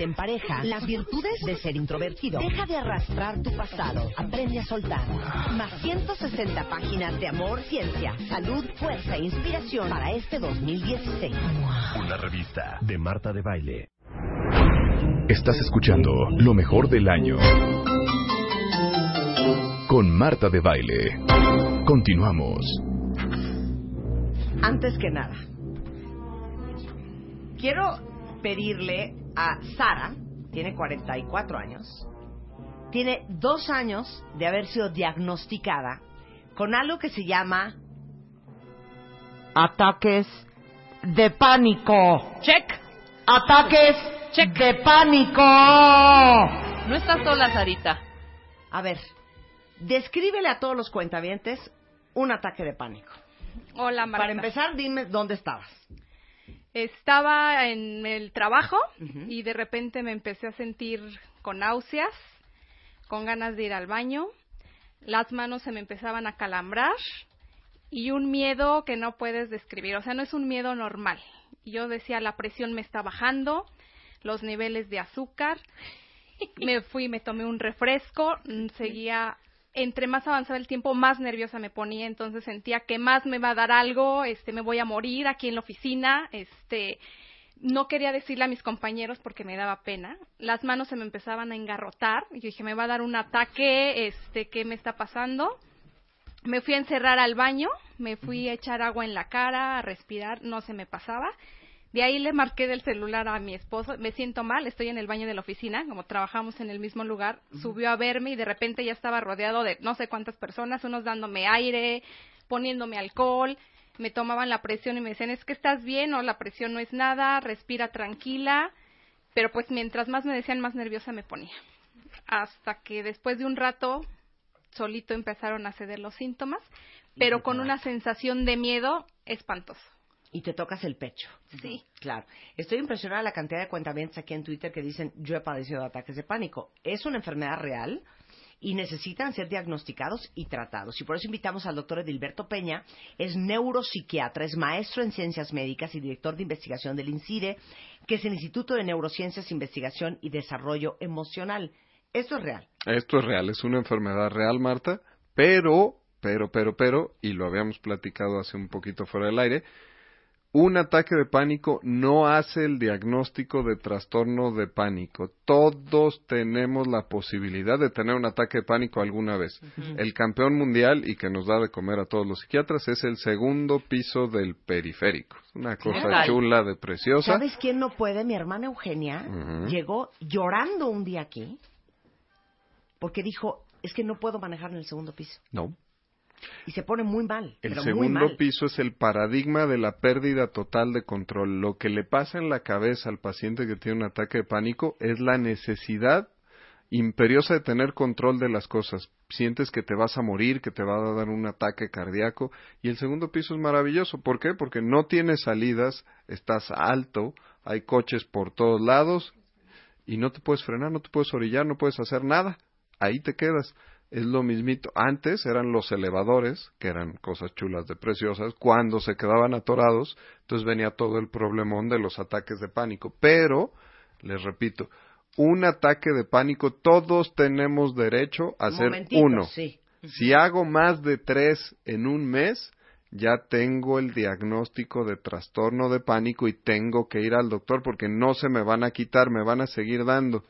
en pareja. Las virtudes de ser introvertido. Deja de arrastrar tu pasado. Aprende a soltar. Más 160 páginas de amor, ciencia, salud, fuerza e inspiración para este 2016. Una revista de Marta de Baile. Estás escuchando lo mejor del año. Con Marta de Baile. Continuamos. Antes que nada, quiero pedirle a Sara, tiene 44 años, tiene dos años de haber sido diagnosticada con algo que se llama ataques de pánico. Check. Ataques Check. de pánico. No estás sola, Sarita. A ver, descríbele a todos los cuentavientes un ataque de pánico. Hola, Marta. Para empezar, dime dónde estabas. Estaba en el trabajo y de repente me empecé a sentir con náuseas, con ganas de ir al baño. Las manos se me empezaban a calambrar y un miedo que no puedes describir. O sea, no es un miedo normal. Yo decía, la presión me está bajando, los niveles de azúcar. Me fui, me tomé un refresco, mm, seguía entre más avanzaba el tiempo, más nerviosa me ponía, entonces sentía que más me va a dar algo, este, me voy a morir aquí en la oficina, este, no quería decirle a mis compañeros porque me daba pena, las manos se me empezaban a engarrotar, yo dije, me va a dar un ataque, este, ¿qué me está pasando? Me fui a encerrar al baño, me fui a echar agua en la cara, a respirar, no se me pasaba. De ahí le marqué del celular a mi esposo, me siento mal, estoy en el baño de la oficina, como trabajamos en el mismo lugar, subió a verme y de repente ya estaba rodeado de no sé cuántas personas, unos dándome aire, poniéndome alcohol, me tomaban la presión y me decían, es que estás bien o la presión no es nada, respira tranquila, pero pues mientras más me decían, más nerviosa me ponía. Hasta que después de un rato, solito empezaron a ceder los síntomas, pero con una sensación de miedo espantoso. Y te tocas el pecho. Sí. Claro. Estoy impresionada de la cantidad de cuentavientes aquí en Twitter que dicen, yo he padecido de ataques de pánico. Es una enfermedad real y necesitan ser diagnosticados y tratados. Y por eso invitamos al doctor Edilberto Peña, es neuropsiquiatra, es maestro en ciencias médicas y director de investigación del INCIDE, que es el Instituto de Neurociencias, Investigación y Desarrollo Emocional. Esto es real. Esto es real, es una enfermedad real, Marta, pero, pero, pero, pero, y lo habíamos platicado hace un poquito fuera del aire, un ataque de pánico no hace el diagnóstico de trastorno de pánico. Todos tenemos la posibilidad de tener un ataque de pánico alguna vez. El campeón mundial y que nos da de comer a todos los psiquiatras es el segundo piso del periférico. Una cosa chula de preciosa. ¿Sabes quién no puede? Mi hermana Eugenia llegó llorando un día aquí porque dijo, es que no puedo manejar en el segundo piso. No. Y se pone muy mal. El pero muy segundo mal. piso es el paradigma de la pérdida total de control. Lo que le pasa en la cabeza al paciente que tiene un ataque de pánico es la necesidad imperiosa de tener control de las cosas. Sientes que te vas a morir, que te va a dar un ataque cardíaco. Y el segundo piso es maravilloso. ¿Por qué? Porque no tienes salidas, estás alto, hay coches por todos lados y no te puedes frenar, no te puedes orillar, no puedes hacer nada. Ahí te quedas. Es lo mismito. Antes eran los elevadores, que eran cosas chulas de preciosas. Cuando se quedaban atorados, entonces venía todo el problemón de los ataques de pánico. Pero, les repito, un ataque de pánico, todos tenemos derecho a hacer uno. Sí. Si hago más de tres en un mes, ya tengo el diagnóstico de trastorno de pánico y tengo que ir al doctor porque no se me van a quitar, me van a seguir dando.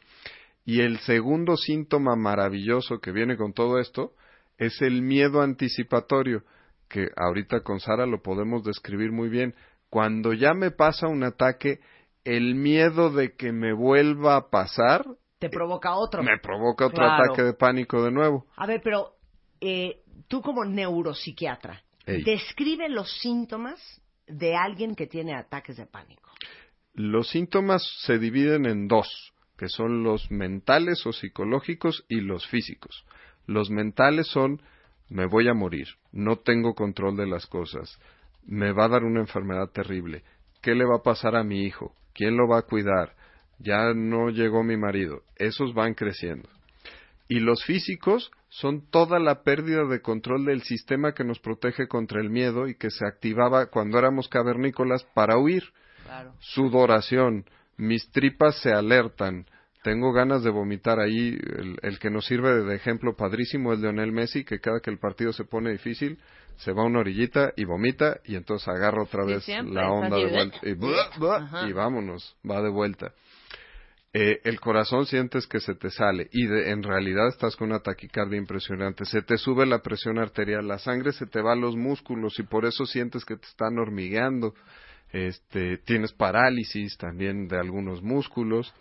Y el segundo síntoma maravilloso que viene con todo esto es el miedo anticipatorio, que ahorita con Sara lo podemos describir muy bien. Cuando ya me pasa un ataque, el miedo de que me vuelva a pasar te provoca otro. Me provoca otro ataque de pánico de nuevo. A ver, pero eh, tú como neuropsiquiatra, describe los síntomas de alguien que tiene ataques de pánico. Los síntomas se dividen en dos, que son los mentales o psicológicos y los físicos. Los mentales son me voy a morir, no tengo control de las cosas, me va a dar una enfermedad terrible, ¿qué le va a pasar a mi hijo? ¿Quién lo va a cuidar? Ya no llegó mi marido. Esos van creciendo. Y los físicos son toda la pérdida de control del sistema que nos protege contra el miedo y que se activaba cuando éramos cavernícolas para huir. Sudoración, mis tripas se alertan, tengo ganas de vomitar ahí. El, que nos sirve de ejemplo padrísimo es Leonel Messi, que cada que el partido se pone difícil, se va a una orillita y vomita y entonces agarra otra vez la onda de vuelta. Y, vámonos, va de vuelta. Eh, el corazón sientes que se te sale y en realidad estás con una taquicardia impresionante, se te sube la presión arterial, la sangre se te va a los músculos y por eso sientes que te están hormigueando, este, tienes parálisis también de algunos músculos,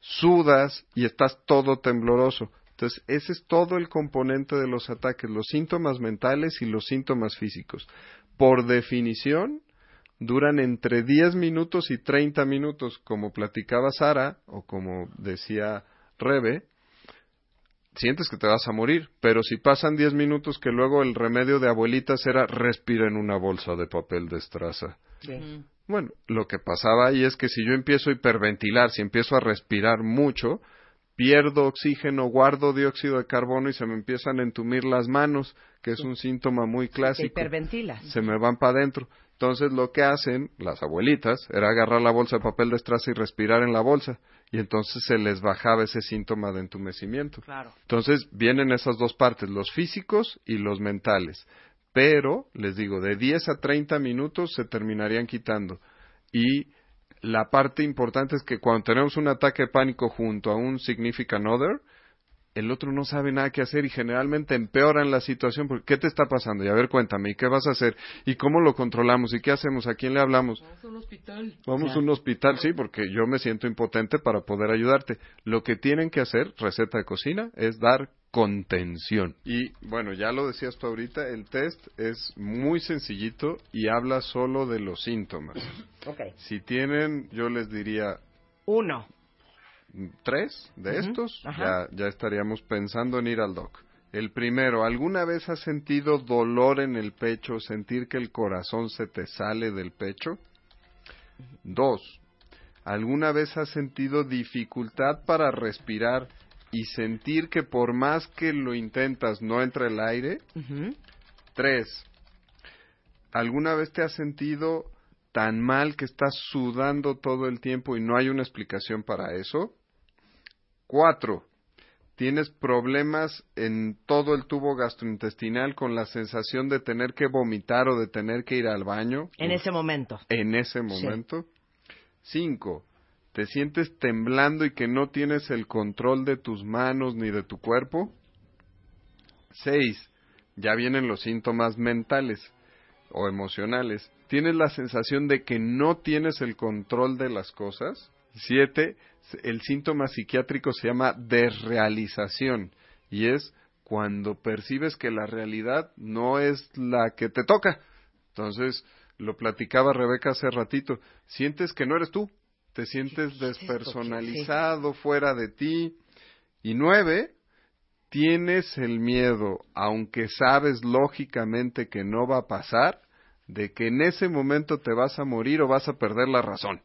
sudas y estás todo tembloroso. Entonces, ese es todo el componente de los ataques, los síntomas mentales y los síntomas físicos. Por definición, duran entre 10 minutos y 30 minutos, como platicaba Sara o como decía Rebe, sientes que te vas a morir, pero si pasan 10 minutos que luego el remedio de abuelitas era respira en una bolsa de papel de estraza. Bueno, lo que pasaba ahí es que si yo empiezo a hiperventilar, si empiezo a respirar mucho, pierdo oxígeno, guardo dióxido de carbono y se me empiezan a entumir las manos, que es un síntoma muy clásico. Se me van para adentro. Entonces lo que hacen las abuelitas era agarrar la bolsa de papel de estraza y respirar en la bolsa y entonces se les bajaba ese síntoma de entumecimiento. Claro. Entonces vienen esas dos partes, los físicos y los mentales pero les digo, de 10 a 30 minutos se terminarían quitando. Y la parte importante es que cuando tenemos un ataque de pánico junto a un significant other, el otro no sabe nada que hacer y generalmente empeoran la situación. Porque, ¿Qué te está pasando? Y a ver, cuéntame, ¿y qué vas a hacer? ¿Y cómo lo controlamos? ¿Y qué hacemos? ¿A quién le hablamos? Vamos a un hospital. Vamos a un hospital, sí, porque yo me siento impotente para poder ayudarte. Lo que tienen que hacer, receta de cocina, es dar contención. Y bueno, ya lo decías tú ahorita, el test es muy sencillito y habla solo de los síntomas. Okay. Si tienen, yo les diría... Uno tres de estos, ya, ya estaríamos pensando en ir al doc. El primero, ¿alguna vez has sentido dolor en el pecho, sentir que el corazón se te sale del pecho? Dos, ¿alguna vez has sentido dificultad para respirar y sentir que por más que lo intentas no entra el aire? Tres, ¿alguna vez te has sentido tan mal que estás sudando todo el tiempo y no hay una explicación para eso? Cuatro, tienes problemas en todo el tubo gastrointestinal con la sensación de tener que vomitar o de tener que ir al baño. En ese momento. En ese momento. Cinco, te sientes temblando y que no tienes el control de tus manos ni de tu cuerpo. Seis, ya vienen los síntomas mentales o emocionales. Tienes la sensación de que no tienes el control de las cosas. Siete, el síntoma psiquiátrico se llama desrealización y es cuando percibes que la realidad no es la que te toca. Entonces, lo platicaba Rebeca hace ratito, sientes que no eres tú, te sientes despersonalizado, fuera de ti. Y nueve, tienes el miedo, aunque sabes lógicamente que no va a pasar, de que en ese momento te vas a morir o vas a perder la razón.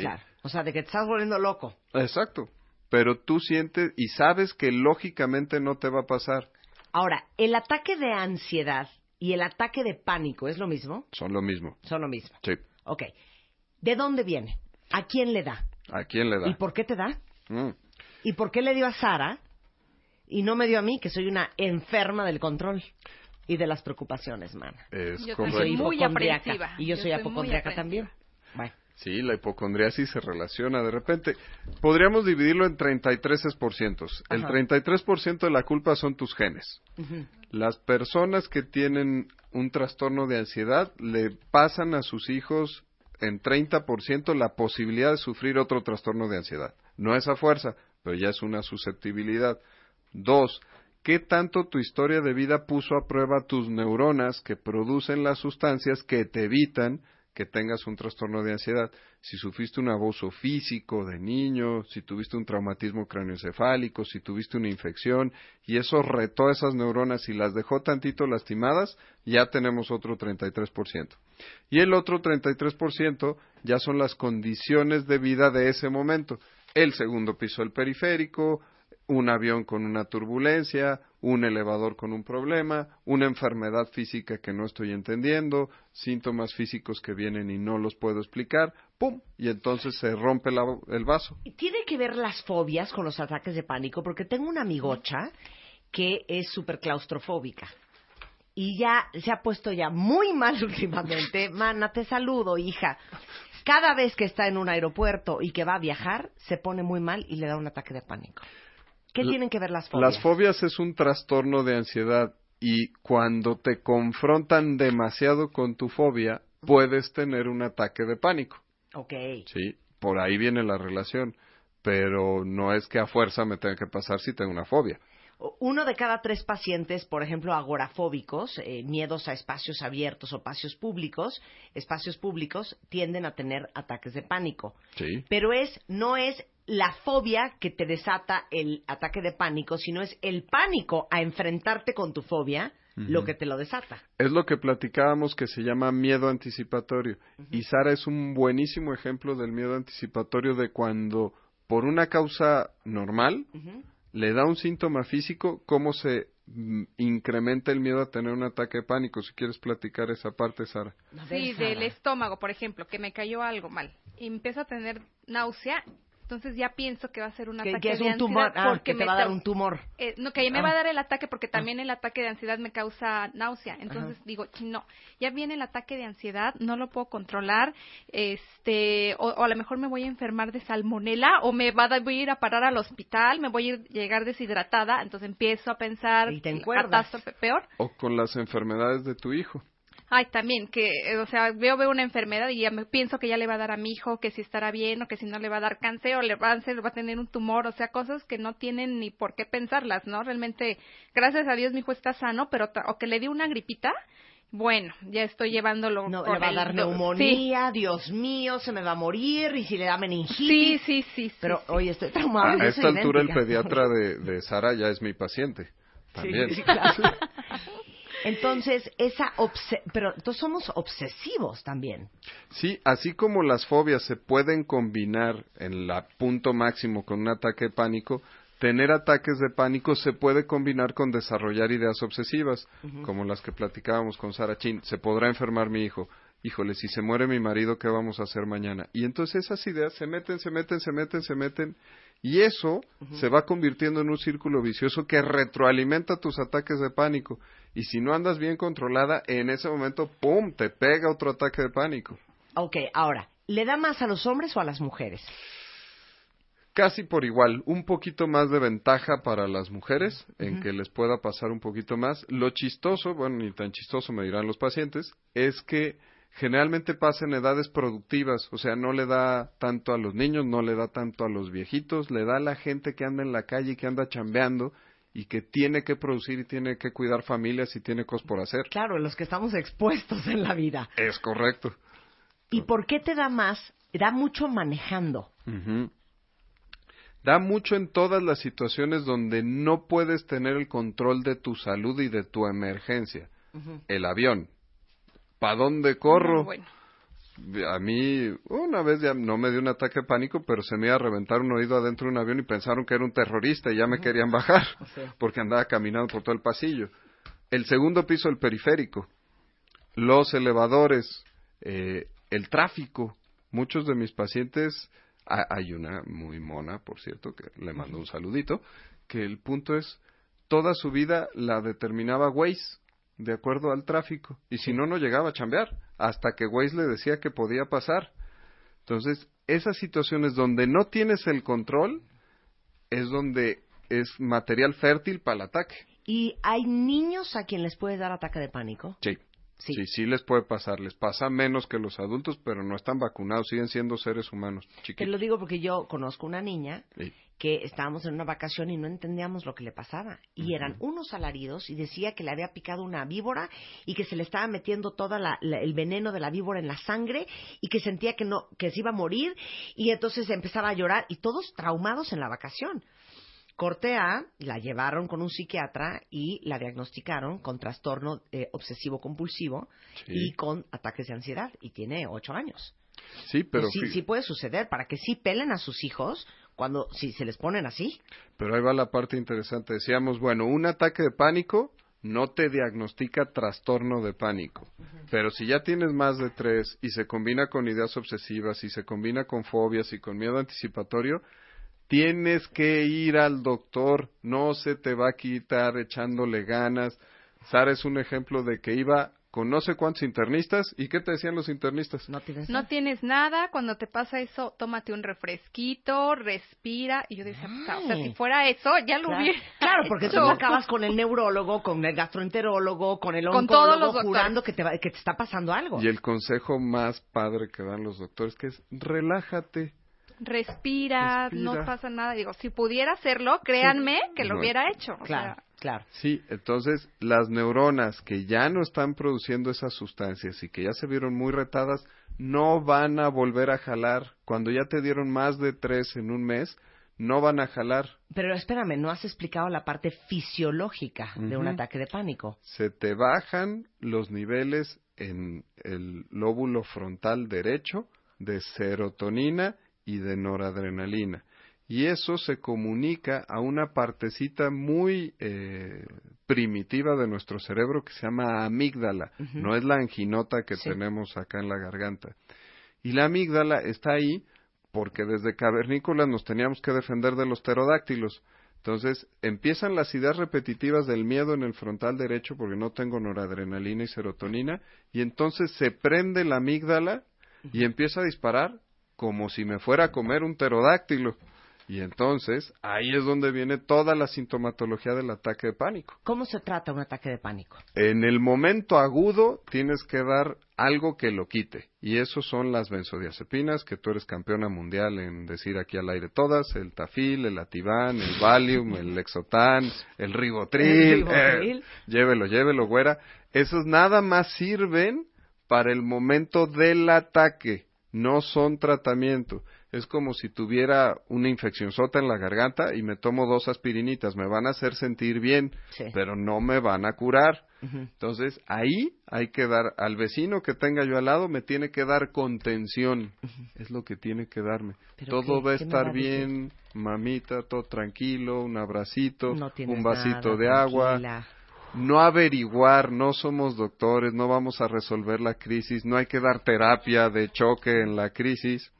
Claro. O sea, de que te estás volviendo loco. Exacto. Pero tú sientes y sabes que lógicamente no te va a pasar. Ahora, ¿el ataque de ansiedad y el ataque de pánico es lo mismo? Son lo mismo. Son lo mismo. Sí. Ok. ¿De dónde viene? ¿A quién le da? ¿A quién le da? ¿Y por qué te da? Mm. ¿Y por qué le dio a Sara y no me dio a mí, que soy una enferma del control? y de las preocupaciones, mana. Es Yo correcto. soy muy aprensiva. Y yo, Yo soy apocondriaca también. Bye. Sí, la hipocondriasis se relaciona de repente. Podríamos dividirlo en 33%. El Ajá. 33% de la culpa son tus genes. Las personas que tienen un trastorno de ansiedad le pasan a sus hijos en 30% la posibilidad de sufrir otro trastorno de ansiedad. No es a fuerza, pero ya es una susceptibilidad. Dos, ¿qué tanto tu historia de vida puso a prueba tus neuronas que producen las sustancias que te evitan que tengas un trastorno de ansiedad? Si sufriste un abuso físico de niño, si tuviste un traumatismo craneoencefálico, si tuviste una infección y eso retó esas neuronas y las dejó tantito lastimadas, ya tenemos otro 33%. Y el otro 33% ya son las condiciones de vida de ese momento. El segundo piso del periférico, un avión con una turbulencia, un elevador con un problema, una enfermedad física que no estoy entendiendo, síntomas físicos que vienen y no los puedo explicar, ¡pum! Y entonces se rompe el vaso. Tiene que ver las fobias con los ataques de pánico, porque tengo una amigocha que es súper claustrofóbica. Y ya se ha puesto ya muy mal últimamente. Mana, te saludo, hija. Cada vez que está en un aeropuerto y que va a viajar, se pone muy mal y le da un ataque de pánico. ¿Qué tienen que ver las fobias? Las fobias es un trastorno de ansiedad y cuando te confrontan demasiado con tu fobia, puedes tener un ataque de pánico. Ok. Sí, por ahí viene la relación, pero no es que a fuerza me tenga que pasar si tengo una fobia. Uno de cada tres pacientes, por ejemplo, agorafóbicos, eh, miedos a espacios abiertos o espacios públicos, espacios públicos, tienden a tener ataques de pánico. Sí. Pero es, no es la fobia que te desata el ataque de pánico, sino es el pánico a enfrentarte con tu fobia lo que te lo desata. Es lo que platicábamos que se llama miedo anticipatorio. Y Sara es un buenísimo ejemplo del miedo anticipatorio de cuando por una causa normal le da un síntoma físico, cómo se mm, incrementa el miedo a tener un ataque de pánico. Si quieres platicar esa parte, Sara. Sí, del estómago, por ejemplo, que me cayó algo mal y empiezo a tener náusea, entonces ya pienso que va a ser un que, ataque que es de un ansiedad tumor, ah, porque que te me va a dar un tumor. eh, no, que me Ah. va a dar el ataque porque también el ataque de ansiedad me causa náusea. Entonces digo, no, ya viene el ataque de ansiedad, no lo puedo controlar, este, o, o a lo mejor me voy a enfermar de salmonela o me va a, voy a ir a parar al hospital, me voy a ir- llegar deshidratada, entonces empiezo a pensar Y te peor. O con las enfermedades de tu hijo. Ay, también, que, eh, o sea, veo, veo una enfermedad y ya me pienso que ya le va a dar a mi hijo, que si estará bien o que si no le va a dar cáncer o le va a, hacer- va a tener un tumor, o sea, cosas que no tienen ni por qué pensarlas, ¿no? Realmente, gracias a Dios mi hijo está sano, pero, o que le dio una gripita, bueno, ya estoy llevándolo No, le va a dar neumonía, Dios mío, se me va a morir, y si le da meningitis. sí, sí, sí. sí, Pero, sí. oye, estoy traumada. A esta altura el pediatra de, de Sara ya es mi paciente. También. Sí, sí, claro. Entonces, esa obse pero entonces somos obsesivos también. Sí, así como las fobias se pueden combinar en la punto máximo con un ataque de pánico, tener ataques de pánico se puede combinar con desarrollar ideas obsesivas, como las que platicábamos con Sara Chin. Se podrá enfermar mi hijo. Híjole, si se muere mi marido, ¿qué vamos a hacer mañana? Y entonces esas ideas se meten, se meten, se meten, se meten, y eso se va convirtiendo en un círculo vicioso que retroalimenta tus ataques de pánico. Y si no andas bien controlada, en ese momento, ¡pum!, te pega otro ataque de pánico. Ok, ahora, ¿le da más a los hombres o a las mujeres? casi por igual, un poquito más de ventaja para las mujeres, en que les pueda pasar un poquito más. Lo chistoso, bueno, ni tan chistoso me dirán los pacientes, es que generalmente pasa en edades productivas, o sea, no le da tanto a los niños, no le da tanto a los viejitos, le da a la gente que anda en la calle y que anda chambeando y que tiene que producir y tiene que cuidar familias y tiene cosas por hacer. Claro, los que estamos expuestos en la vida. Es correcto. ¿Y por qué te da más? Da mucho manejando. Da mucho en todas las situaciones donde no puedes tener el control de tu salud y de tu emergencia. El avión. ¿Para dónde corro? No, bueno. A mí, una vez ya no me dio un ataque de pánico, pero se me iba a reventar un oído adentro de un avión y pensaron que era un terrorista y ya me querían bajar porque andaba caminando por todo el pasillo. El segundo piso del periférico, los elevadores, eh, el tráfico. Muchos de mis pacientes, ha- hay una muy mona, por cierto, que le mando un saludito, que el punto es, toda su vida la determinaba Waze. De acuerdo al tráfico. Y si no, no llegaba a chambear, hasta que Waze le decía que podía pasar. Entonces, esas situaciones donde no tienes el control es donde es material fértil para el ataque. ¿Y hay niños a quien les puede dar ataque de pánico? Sí. Sí. Sí, sí les puede pasar. Les pasa menos que los adultos, pero no están vacunados, siguen siendo seres humanos Te lo digo porque yo conozco una niña Sí. que estábamos en una vacación y no entendíamos lo que le pasaba. Y eran unos alaridos y decía que le había picado una víbora y que se le estaba metiendo todo el veneno de la víbora en la sangre y que sentía que, no, que se iba a morir y entonces empezaba a llorar y todos traumados en la vacación. Corte A, la llevaron con un psiquiatra y la diagnosticaron con trastorno eh, obsesivo-compulsivo Sí. y con ataques de ansiedad. Y tiene ocho años. Sí, pero, Pues sí puede suceder para que sí pelen a sus hijos cuando si se les ponen así. pero ahí va la parte interesante. Decíamos, bueno, un ataque de pánico no te diagnostica trastorno de pánico. Pero si ya tienes más de tres y se combina con ideas obsesivas y se combina con fobias y con miedo anticipatorio, tienes que ir al doctor. No se te va a quitar echándole ganas. Sara es un ejemplo de que iba con no sé cuántos internistas. ¿Y qué te decían los internistas? No tienes No tienes nada, cuando te pasa eso, tómate un refresquito, respira. Y yo decía, puta, o sea, si fuera eso, ya lo Claro, hubiera. claro, porque tú acabas con el neurólogo, con el gastroenterólogo, con el Con oncólogo, todos los doctores. jurando que te, va- que te está pasando algo. Y el consejo más padre que dan los doctores que es relájate. Respira, no pasa nada. Digo, si pudiera hacerlo, créanme que lo No. hubiera hecho. O Claro, sea, claro. Sí, entonces las neuronas que ya no están produciendo esas sustancias y que ya se vieron muy retadas, no van a volver a jalar. Cuando ya te dieron más de tres en un mes, no van a jalar. Pero espérame, no has explicado la parte fisiológica de un ataque de pánico. Se te bajan los niveles en el lóbulo frontal derecho de serotonina y de noradrenalina. Y eso se comunica a una partecita muy eh, primitiva de nuestro cerebro que se llama amígdala. No es la anginota que Sí. tenemos acá en la garganta. Y la amígdala está ahí porque desde cavernícolas nos teníamos que defender de los pterodáctilos. Entonces empiezan las ideas repetitivas del miedo en el frontal derecho porque no tengo noradrenalina y serotonina y entonces se prende la amígdala y empieza a disparar como si me fuera a comer un pterodáctilo. Y entonces ahí es donde viene toda la sintomatología del ataque de pánico. ¿Cómo se trata un ataque de pánico? En el momento agudo tienes que dar algo que lo quite. Y eso son las benzodiazepinas, que tú eres campeona mundial en decir aquí al aire todas, el tafil, el ativan, el valium, el lexotan, el ribotril. El ribotril. eh, llévelo, llévelo, güera. Esos nada más sirven para el momento del ataque, no son tratamiento. Es como si tuviera una infección sota en la garganta y me tomo dos aspirinitas, me van a hacer sentir bien, Sí. pero no me van a curar. Entonces, ahí hay que dar, al vecino que tenga yo al lado, me tiene que dar contención. Es lo que tiene que darme. ¿Pero Todo qué- va a estar va a decir? bien, mamita, todo tranquilo, un abracito, No un vasito nada, de agua. tranquila. No averiguar, no somos doctores, no vamos a resolver la crisis, no hay que dar terapia de choque en la crisis.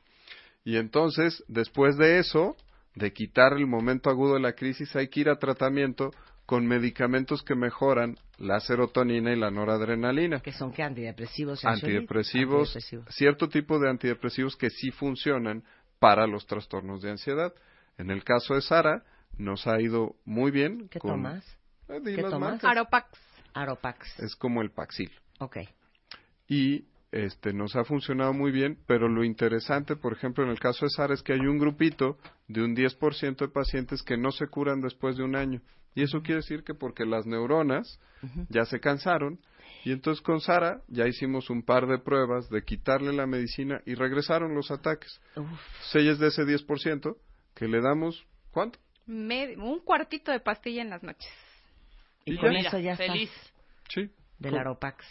Y entonces, después de eso, de quitar el momento agudo de la crisis, hay que ir a tratamiento con medicamentos que mejoran la serotonina y la noradrenalina. ¿Qué son qué? Antidepresivos. Antidepresivos, Antidepresivos. cierto tipo de antidepresivos que sí funcionan para los trastornos de ansiedad. En el caso de Sara, nos ha ido muy bien. ¿Qué con- tomas? Di ¿Qué las tomas? Aropax. Aropax. Es como el Paxil. Ok. y este nos ha funcionado muy bien, pero lo interesante, por ejemplo, en el caso de Sara es que hay un grupito de un 10% de pacientes que no se curan después de un año. Y eso quiere decir que porque las neuronas ya se cansaron y entonces con Sara ya hicimos un par de pruebas de quitarle la medicina y regresaron los ataques. Uf. Selles de ese 10% que le damos ¿cuánto? Un cuartito de pastilla en las noches. Y Y con ya. eso ya feliz. estás Sí. del Aropax.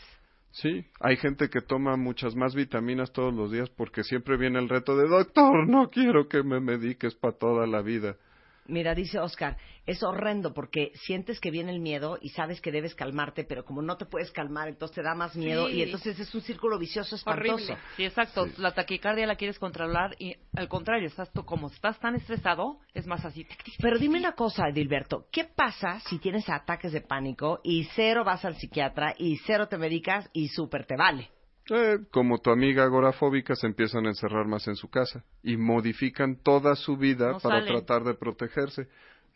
Sí, hay gente que toma muchas más vitaminas todos los días porque siempre viene el reto de doctor, no quiero que me mediques para toda la vida. Mira, dice Oscar, es horrendo porque sientes que viene el miedo y sabes que debes calmarte, pero como no te puedes calmar, entonces te da más miedo Sí. y entonces es un círculo vicioso espantoso. Horrible. Sí, exacto. La taquicardia la quieres controlar y al contrario, estás tú como estás tan estresado, es más así. Pero dime una cosa, Edilberto, ¿qué pasa si tienes ataques de pánico y cero vas al psiquiatra y cero te medicas y súper te vale? Eh, como tu amiga agorafóbica se empiezan a encerrar más en su casa y modifican toda su vida No para salen. tratar de protegerse.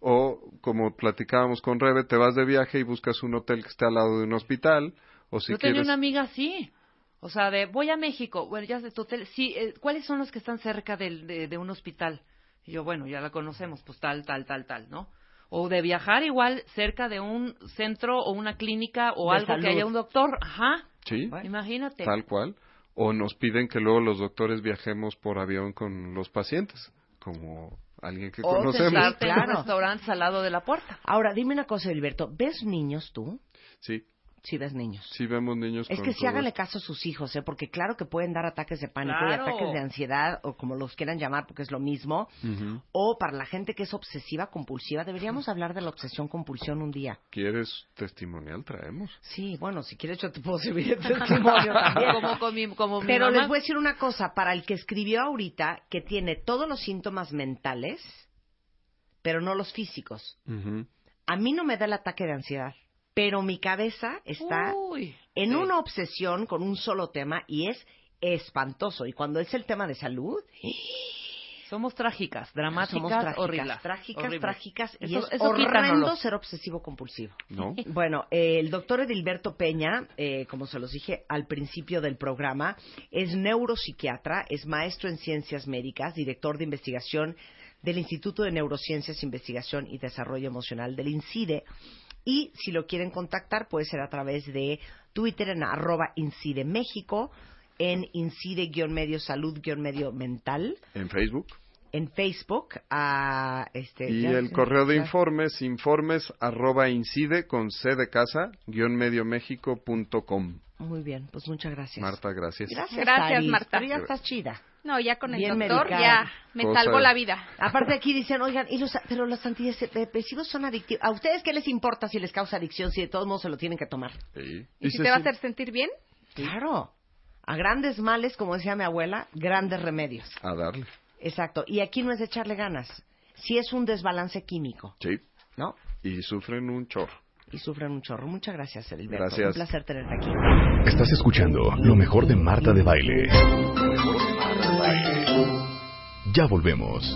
O, como platicábamos con Rebe, te vas de viaje y buscas un hotel que esté al lado de un hospital. O si Yo tenía una amiga así. O sea, de voy a México. Bueno, ya sé tu hotel. Sí, eh, ¿cuáles son los que están cerca de, de un hospital? Y yo, bueno, ya la conocemos, pues tal, tal, tal, tal, ¿no? O de viajar igual cerca de un centro o una clínica o De algo salud. que haya un doctor. Ajá. Sí, Imagínate. tal cual. O nos piden que luego los doctores viajemos por avión con los pacientes, como alguien que O conocemos. En Claro. restaurantes al lado de la puerta. Ahora, dime una cosa, Edilberto, ¿ves niños tú? Sí, Sí ves niños. sí vemos niños Es con que sí todo háganle esto. caso a sus hijos, ¿eh? porque claro que pueden dar ataques de pánico y ataques de ansiedad, o como los quieran llamar, porque es lo mismo. O para la gente que es obsesiva compulsiva, deberíamos hablar de la obsesión compulsión un día. ¿Quieres testimonial? Traemos. Sí, bueno, si quieres yo te puedo servir de testimonio también. como, con mi, como mi Pero mamá. les voy a decir una cosa, para el que escribió ahorita, que tiene todos los síntomas mentales, pero no los físicos. A mí no me da el ataque de ansiedad, pero mi cabeza está Uy, en sí. una obsesión con un solo tema y es espantoso. Y cuando es el tema de salud, Somos trágicas, dramáticas, somos trágicas, horribles. trágicas, horribles. trágicas, y Eso- es eso horrendo quítanoslo. ser obsesivo compulsivo. ¿No? Bueno, eh, el doctor Edilberto Peña, eh, como se los dije al principio del programa, es neuropsiquiatra, es maestro en ciencias médicas, director de investigación del Instituto de Neurociencias, Investigación y Desarrollo Emocional del INCIDE. Y si lo quieren contactar, puede ser a través de Twitter en arroba INCIDE México, en INCIDE-medio salud-medio mental, En Facebook. en Facebook, a este... Y el correo de informes, informes arroba incide con C de casa, guion medioméxico.com. Muy bien, pues muchas gracias. Marta, gracias. Gracias, Gracias, Aris, Marta. Pero ya estás chida. No, ya con el Bien doctor medicada. ya me Cosa- salvó la vida. Aparte aquí dicen, oigan, y los, pero los antidepresivos son adictivos. ¿A ustedes qué les importa si les causa adicción si de todos modos se lo tienen que tomar? Sí. ¿Y si se te va a hacer sentir bien? Claro. A grandes males, como decía mi abuela, grandes remedios. A darle. Exacto. Y aquí no es de echarle ganas. Si es un desbalance químico, Sí. ¿no? Y sufren un chorro. Y sufren un chorro. Muchas gracias, Edilberto. Gracias. Un placer tenerte aquí. Estás escuchando lo mejor de Marta de Baile. Ya volvemos.